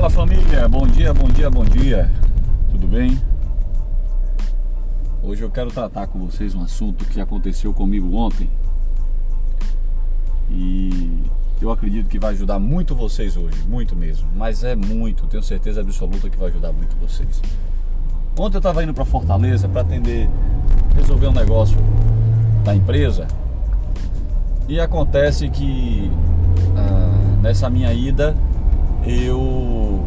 Fala família, bom dia, bom dia, bom dia. Tudo bem? Hoje eu quero tratar com vocês um assunto que aconteceu comigo ontem. E eu acredito que vai ajudar muito vocês hoje, muito mesmo. Mas é muito, tenho certeza absoluta que vai ajudar muito vocês. Ontem eu estava indo para Fortaleza para atender, resolver um negócio da empresa. E acontece que ah, nessa minha ida eu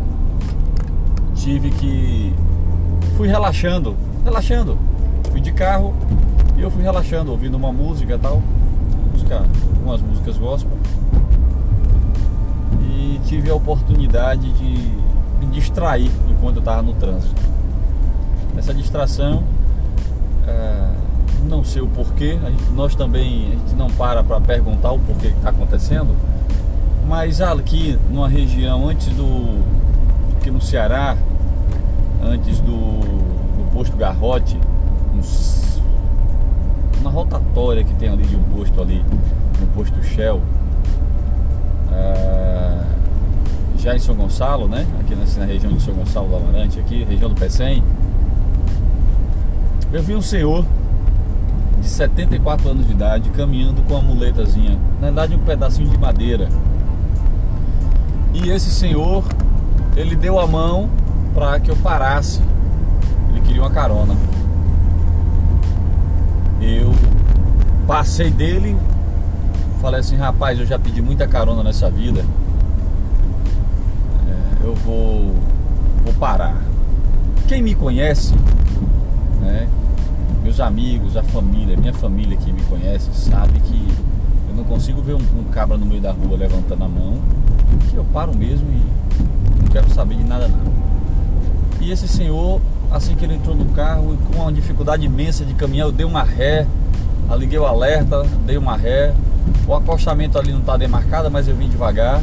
tive que fui relaxando, relaxando. Fui de carro e eu fui relaxando, ouvindo uma música e tal, música, umas músicas gospel. E tive a oportunidade de me distrair enquanto eu estava no trânsito. Essa distração, é, não sei o porquê, gente, nós também a gente não para para perguntar o porquê que está acontecendo mas aqui numa região antes do. aqui no Ceará, antes do, do posto Garrote, uns, uma rotatória que tem ali de um posto ali, no posto Shell. É, já em São Gonçalo, né? Aqui na, na região de São Gonçalo do Amarante, aqui, região do Pecém. Eu vi um senhor de 74 anos de idade caminhando com uma muletazinha, na verdade um pedacinho de madeira e esse senhor, ele deu a mão para que eu parasse. Ele queria uma carona. Eu passei dele, falei assim, rapaz, eu já pedi muita carona nessa vida. É, eu vou, vou parar. Quem me conhece, né, meus amigos, a família, minha família que me conhece, sabe que eu não consigo ver um, um cabra no meio da rua levantando a mão que eu paro mesmo e não quero saber de nada não. E esse senhor, assim que ele entrou no carro, com uma dificuldade imensa de caminhar, eu dei uma ré, liguei o alerta, dei uma ré. O acostamento ali não está demarcado, mas eu vim devagar.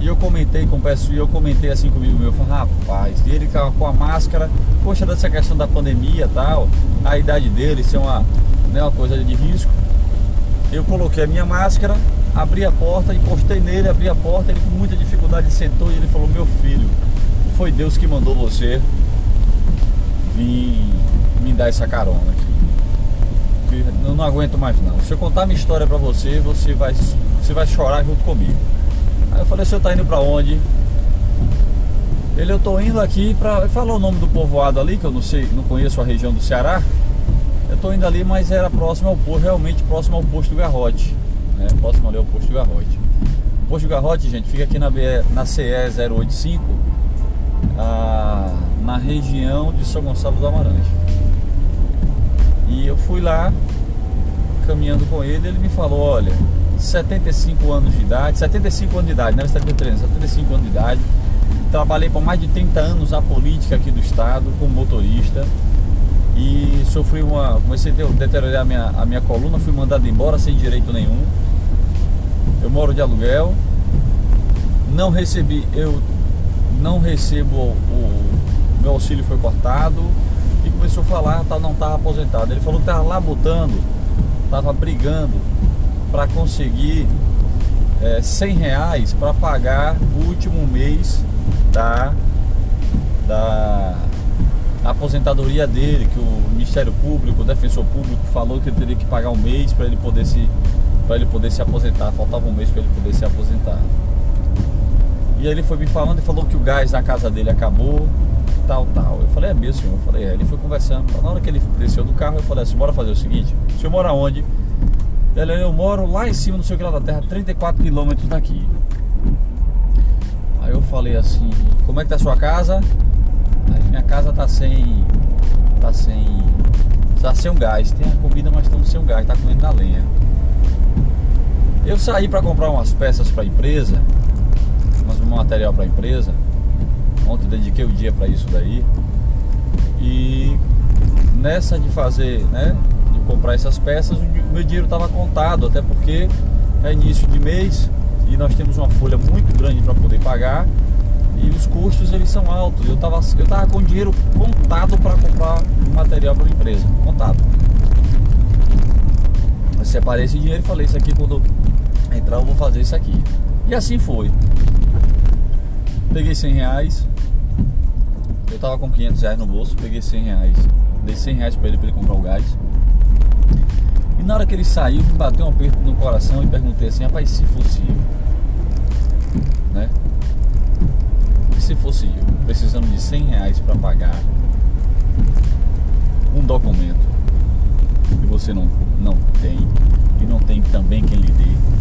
E eu comentei com o pessoal, eu comentei assim comigo meu, falei, rapaz, ele com a máscara, poxa, dessa questão da pandemia tal, a idade dele ser uma, né, uma coisa de risco. Eu coloquei a minha máscara, abri a porta, encostei nele, abri a porta, ele com muita dificuldade sentou e ele falou, meu filho, foi Deus que mandou você vir me dar essa carona aqui. Eu não aguento mais não. Se eu contar minha história pra você, você vai, você vai chorar junto comigo. Aí eu falei, você tá indo pra onde? Ele, eu tô indo aqui pra. Ele falou o nome do povoado ali, que eu não sei, não conheço a região do Ceará. Eu tô indo ali, mas era próximo ao posto, realmente próximo ao posto do Garrote né? Próximo ali ao posto Garrote. O posto Garrote, gente, fica aqui na, BE, na CE 085, a, na região de São Gonçalo do Amarante. E eu fui lá, caminhando com ele, ele me falou, olha, 75 anos de idade, 75 anos de idade, não era 73, 75 anos de idade. Trabalhei por mais de 30 anos a política aqui do estado, como motorista e sofri uma. comecei a deteriorar a minha, a minha coluna, fui mandado embora sem direito nenhum. Eu moro de aluguel, não recebi, eu não recebo o, meu auxílio foi cortado e começou a falar, tá, não estava aposentado. Ele falou que estava lá botando, estava brigando para conseguir é, 100 reais para pagar o último mês da, da aposentadoria dele, que o Ministério Público, o Defensor Público falou que ele teria que pagar um mês para ele poder se para ele poder se aposentar, faltava um mês para ele poder se aposentar. E aí ele foi me falando e falou que o gás na casa dele acabou, tal, tal. Eu falei, é mesmo, senhor? Eu falei, é. Ele foi conversando. Na hora que ele desceu do carro, eu falei assim, bora fazer o seguinte, o senhor mora onde? Ele, eu moro lá em cima, no seu grau da terra, 34 quilômetros daqui. Aí eu falei assim, como é que tá a sua casa? minha casa tá sem. Tá sem. Tá sem um gás. Tem a comida, mas estamos sem um gás, tá comendo na lenha. Eu saí para comprar umas peças para a empresa, umas, um material para a empresa. Ontem dediquei o dia para isso daí. E nessa de fazer, né, de comprar essas peças, o meu dinheiro estava contado, até porque é início de mês e nós temos uma folha muito grande para poder pagar e os custos eles são altos. Eu estava eu tava com dinheiro contado para comprar material para a empresa, contado. Eu separei esse dinheiro e falei, isso aqui quando entrar eu vou fazer isso aqui. E assim foi. Peguei 100 reais. Eu tava com 500 reais no bolso, peguei 100 reais. Dei 100 reais pra ele pra ele comprar o gás. E na hora que ele saiu, me bateu um aperto no coração e perguntei assim: rapaz, se fosse eu? Né? E se fosse eu, precisando de 100 reais pra pagar um documento que você não, não tem e não tem também quem lhe dê.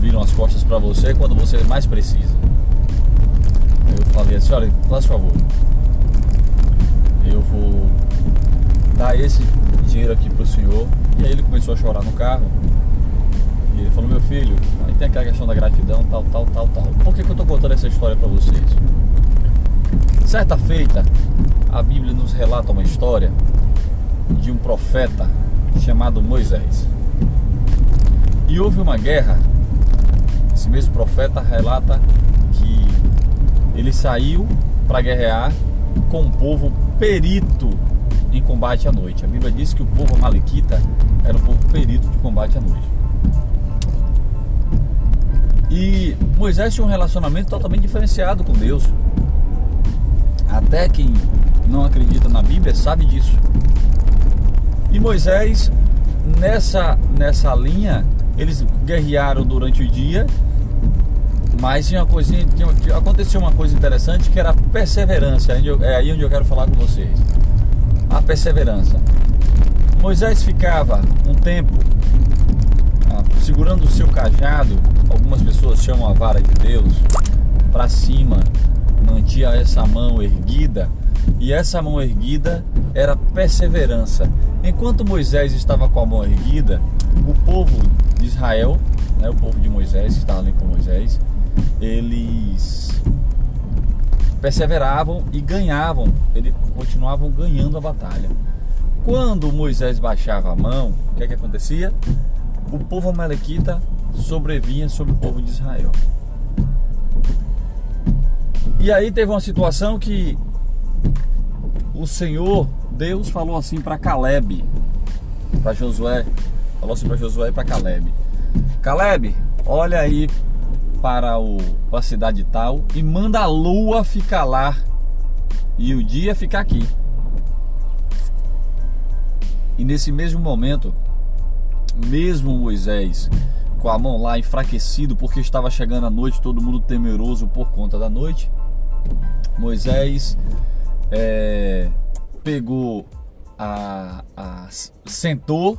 Viram as costas para você quando você mais precisa. Eu falei assim, olha, faz favor. Eu vou dar esse dinheiro aqui pro senhor. E aí ele começou a chorar no carro. E ele falou, meu filho, aí tem aquela questão da gratidão, tal, tal, tal, tal. Por que, que eu tô contando essa história para vocês? Certa feita, a Bíblia nos relata uma história de um profeta chamado Moisés. E houve uma guerra. Esse mesmo profeta relata que ele saiu para guerrear com um povo perito em combate à noite. A Bíblia diz que o povo amalequita era um povo perito de combate à noite. E Moisés tinha um relacionamento totalmente diferenciado com Deus. Até quem não acredita na Bíblia sabe disso. E Moisés, nessa, nessa linha, eles guerrearam durante o dia, mas tinha uma coisinha, tinha, aconteceu uma coisa interessante que era a perseverança. É aí onde eu quero falar com vocês. A perseverança. Moisés ficava um tempo ah, segurando o seu cajado, algumas pessoas chamam a vara de Deus, para cima, mantinha essa mão erguida e essa mão erguida era perseverança. Enquanto Moisés estava com a mão erguida, o povo de Israel, né, o povo de Moisés, que estava ali com Moisés, eles perseveravam e ganhavam, eles continuavam ganhando a batalha. Quando Moisés baixava a mão, o que, é que acontecia? O povo amalequita sobrevinha sobre o povo de Israel. E aí teve uma situação que o Senhor, Deus falou assim para Caleb, para Josué, falou assim para Josué e para Caleb. Caleb, olha aí para, o, para a cidade tal e manda a lua ficar lá e o dia ficar aqui. E nesse mesmo momento, mesmo Moisés com a mão lá enfraquecido porque estava chegando a noite, todo mundo temeroso por conta da noite, Moisés é, pegou a, a sentou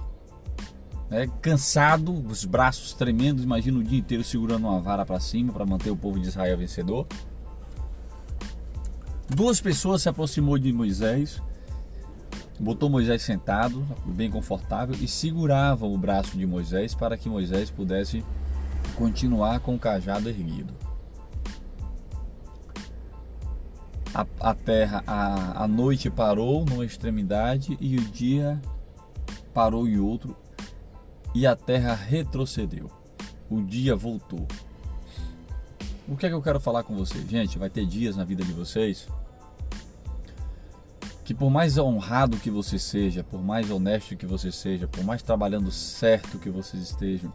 né, cansado, os braços tremendo, imagina o dia inteiro segurando uma vara para cima para manter o povo de Israel vencedor. Duas pessoas se aproximou de Moisés, botou Moisés sentado, bem confortável, e seguravam o braço de Moisés para que Moisés pudesse continuar com o cajado erguido. a, a terra, a, a noite parou numa extremidade e o dia parou em outro, e a terra retrocedeu. O dia voltou. O que é que eu quero falar com vocês? Gente, vai ter dias na vida de vocês que por mais honrado que você seja, por mais honesto que você seja, por mais trabalhando certo que vocês estejam,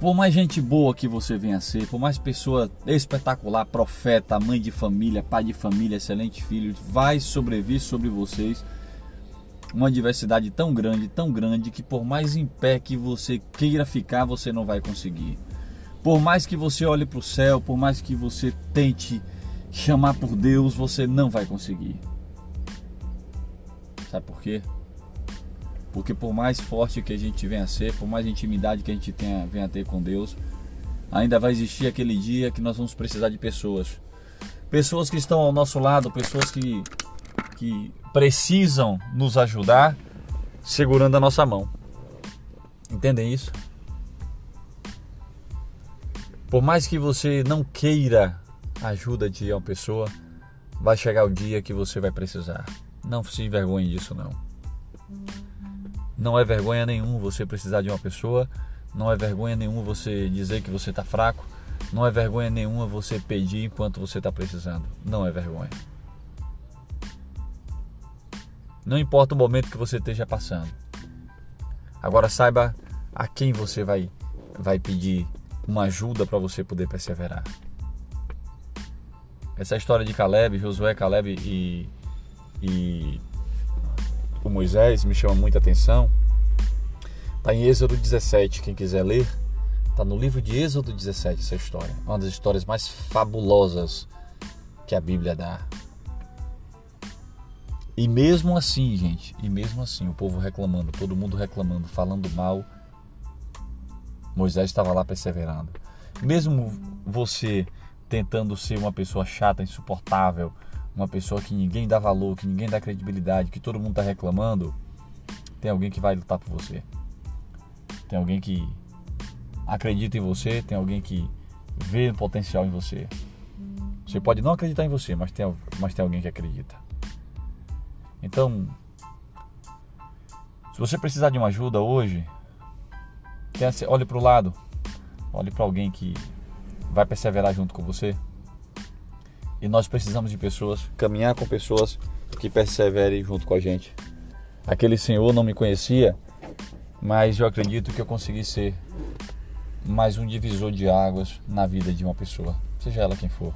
por mais gente boa que você venha a ser, por mais pessoa espetacular, profeta, mãe de família, pai de família, excelente filho, vai sobreviver sobre vocês uma diversidade tão grande, tão grande, que por mais em pé que você queira ficar, você não vai conseguir. Por mais que você olhe para o céu, por mais que você tente chamar por Deus, você não vai conseguir. Sabe por quê? Porque por mais forte que a gente venha a ser, por mais intimidade que a gente tenha, venha a ter com Deus, ainda vai existir aquele dia que nós vamos precisar de pessoas. Pessoas que estão ao nosso lado, pessoas que, que precisam nos ajudar segurando a nossa mão. Entendem isso? Por mais que você não queira a ajuda de uma pessoa, vai chegar o dia que você vai precisar. Não se envergonhe disso não. Não é vergonha nenhum você precisar de uma pessoa, não é vergonha nenhuma você dizer que você está fraco, não é vergonha nenhuma você pedir enquanto você está precisando. Não é vergonha. Não importa o momento que você esteja passando. Agora saiba a quem você vai, vai pedir uma ajuda para você poder perseverar. essa história de Caleb, Josué, Caleb e, e o Moisés me chama muita atenção. Está em Êxodo 17, quem quiser ler. Está no livro de Êxodo 17 essa história. Uma das histórias mais fabulosas que a Bíblia dá. E mesmo assim, gente, e mesmo assim, o povo reclamando, todo mundo reclamando, falando mal, Moisés estava lá perseverando. Mesmo você tentando ser uma pessoa chata, insuportável, uma pessoa que ninguém dá valor, que ninguém dá credibilidade, que todo mundo está reclamando, tem alguém que vai lutar por você. Tem alguém que acredita em você, tem alguém que vê potencial em você. Você pode não acreditar em você, mas tem, mas tem alguém que acredita. Então, se você precisar de uma ajuda hoje, olhe para o lado, olhe para alguém que vai perseverar junto com você. E nós precisamos de pessoas, caminhar com pessoas que perseverem junto com a gente. Aquele senhor não me conhecia, mas eu acredito que eu consegui ser mais um divisor de águas na vida de uma pessoa, seja ela quem for.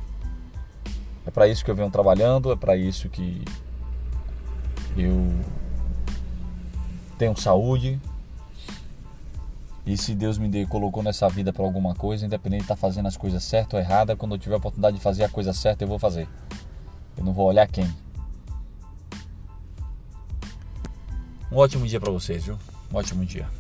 É para isso que eu venho trabalhando, é para isso que eu tenho saúde. E se Deus me deu, colocou nessa vida para alguma coisa, independente de estar tá fazendo as coisas certas ou erradas, quando eu tiver a oportunidade de fazer a coisa certa, eu vou fazer. Eu não vou olhar quem. Um ótimo dia para vocês, viu? Um ótimo dia.